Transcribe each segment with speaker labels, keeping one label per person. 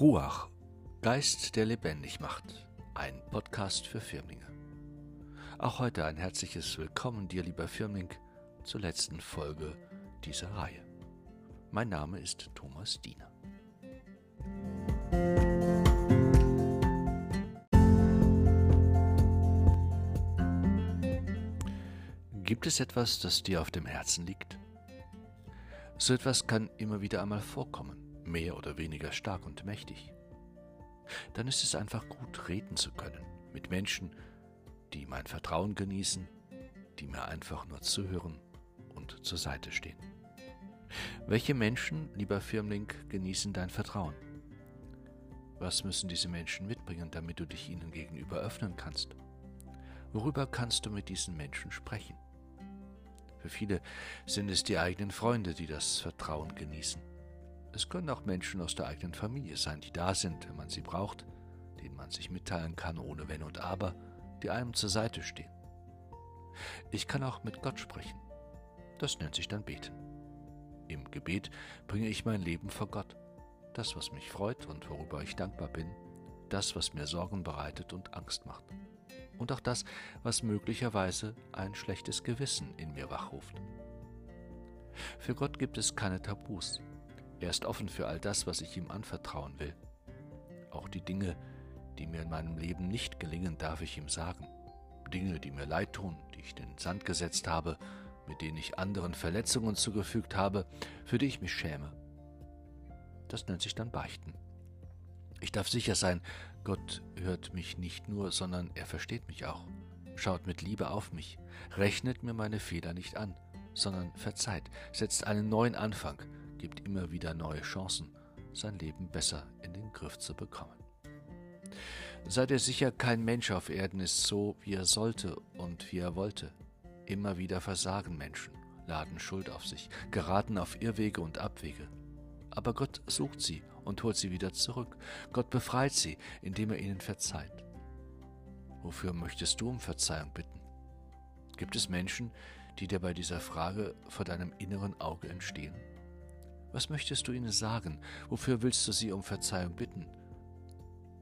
Speaker 1: Ruach, Geist, der lebendig macht. Ein Podcast für Firmlinge. Auch heute ein herzliches Willkommen dir, lieber Firmling, zur letzten Folge dieser Reihe. Mein Name ist Thomas Diener. Gibt es etwas, das dir auf dem Herzen liegt? So etwas kann immer wieder einmal vorkommen mehr oder weniger stark und mächtig, dann ist es einfach gut, reden zu können mit Menschen, die mein Vertrauen genießen, die mir einfach nur zuhören und zur Seite stehen. Welche Menschen, lieber Firmling, genießen dein Vertrauen? Was müssen diese Menschen mitbringen, damit du dich ihnen gegenüber öffnen kannst? Worüber kannst du mit diesen Menschen sprechen? Für viele sind es die eigenen Freunde, die das Vertrauen genießen. Es können auch Menschen aus der eigenen Familie sein, die da sind, wenn man sie braucht, denen man sich mitteilen kann ohne Wenn und Aber, die einem zur Seite stehen. Ich kann auch mit Gott sprechen. Das nennt sich dann Beten. Im Gebet bringe ich mein Leben vor Gott. Das, was mich freut und worüber ich dankbar bin, das, was mir Sorgen bereitet und Angst macht. Und auch das, was möglicherweise ein schlechtes Gewissen in mir wachruft. Für Gott gibt es keine Tabus. Er ist offen für all das, was ich ihm anvertrauen will. Auch die Dinge, die mir in meinem Leben nicht gelingen, darf ich ihm sagen. Dinge, die mir leid tun, die ich in den Sand gesetzt habe, mit denen ich anderen Verletzungen zugefügt habe, für die ich mich schäme. Das nennt sich dann Beichten. Ich darf sicher sein, Gott hört mich nicht nur, sondern er versteht mich auch, schaut mit Liebe auf mich, rechnet mir meine Fehler nicht an, sondern verzeiht, setzt einen neuen Anfang, gibt immer wieder neue Chancen, sein Leben besser in den Griff zu bekommen. Seid ihr sicher, kein Mensch auf Erden ist so, wie er sollte und wie er wollte. Immer wieder versagen Menschen, laden Schuld auf sich, geraten auf Irrwege und Abwege. Aber Gott sucht sie und holt sie wieder zurück. Gott befreit sie, indem er ihnen verzeiht. Wofür möchtest du um Verzeihung bitten? Gibt es Menschen, die dir bei dieser Frage vor deinem inneren Auge entstehen? Was möchtest du ihnen sagen? Wofür willst du sie um Verzeihung bitten?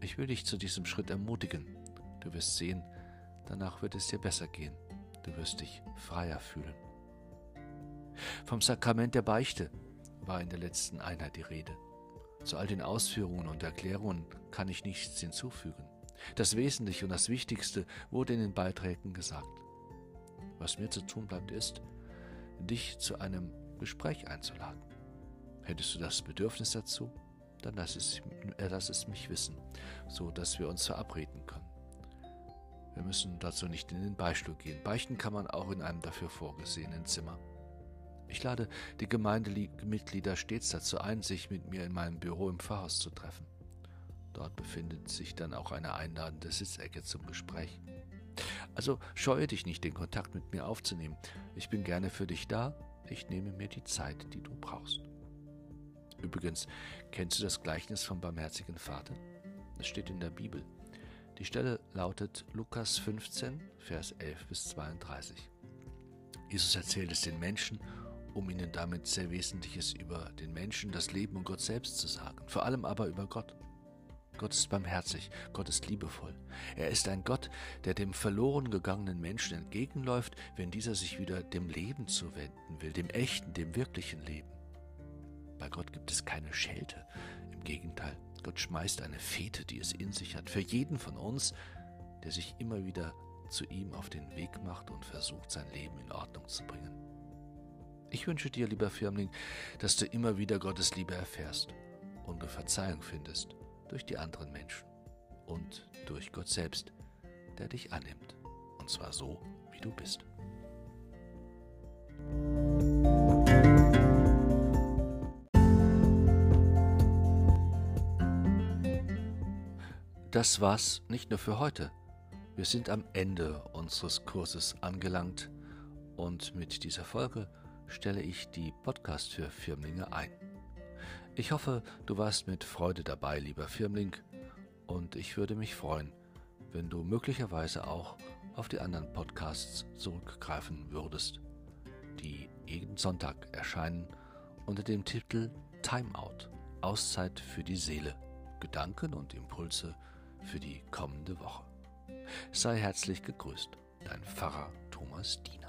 Speaker 1: Ich will dich zu diesem Schritt ermutigen. Du wirst sehen, danach wird es dir besser gehen. Du wirst dich freier fühlen. Vom Sakrament der Beichte war in der letzten Einheit die Rede. Zu all den Ausführungen und Erklärungen kann ich nichts hinzufügen. Das Wesentliche und das Wichtigste wurde in den Beiträgen gesagt. Was mir zu tun bleibt, ist, dich zu einem Gespräch einzuladen. Hättest du das Bedürfnis dazu? Dann lass es, äh, lass es mich wissen, so dass wir uns verabreden können. Wir müssen dazu nicht in den Beistuhl gehen. Beichten kann man auch in einem dafür vorgesehenen Zimmer. Ich lade die Gemeindemitglieder stets dazu ein, sich mit mir in meinem Büro im Pfarrhaus zu treffen. Dort befindet sich dann auch eine einladende Sitzecke zum Gespräch. Also scheue dich nicht, den Kontakt mit mir aufzunehmen. Ich bin gerne für dich da. Ich nehme mir die Zeit, die du brauchst. Übrigens, kennst du das Gleichnis vom barmherzigen Vater? Es steht in der Bibel. Die Stelle lautet Lukas 15, Vers 11 bis 32. Jesus erzählt es den Menschen, um ihnen damit sehr Wesentliches über den Menschen, das Leben und Gott selbst zu sagen, vor allem aber über Gott. Gott ist barmherzig, Gott ist liebevoll. Er ist ein Gott, der dem verloren gegangenen Menschen entgegenläuft, wenn dieser sich wieder dem Leben zuwenden will, dem echten, dem wirklichen Leben. Bei Gott gibt es keine Schelte. Im Gegenteil, Gott schmeißt eine Fete, die es in sich hat, für jeden von uns, der sich immer wieder zu ihm auf den Weg macht und versucht, sein Leben in Ordnung zu bringen. Ich wünsche dir, lieber Firmling, dass du immer wieder Gottes Liebe erfährst und du Verzeihung findest durch die anderen Menschen und durch Gott selbst, der dich annimmt, und zwar so, wie du bist. Das war's nicht nur für heute. Wir sind am Ende unseres Kurses angelangt und mit dieser Folge stelle ich die Podcast für Firmlinge ein. Ich hoffe, du warst mit Freude dabei, lieber Firmling, und ich würde mich freuen, wenn du möglicherweise auch auf die anderen Podcasts zurückgreifen würdest, die jeden Sonntag erscheinen unter dem Titel Timeout, Auszeit für die Seele Gedanken und Impulse für die kommende Woche. Sei herzlich gegrüßt, dein Pfarrer Thomas Diener.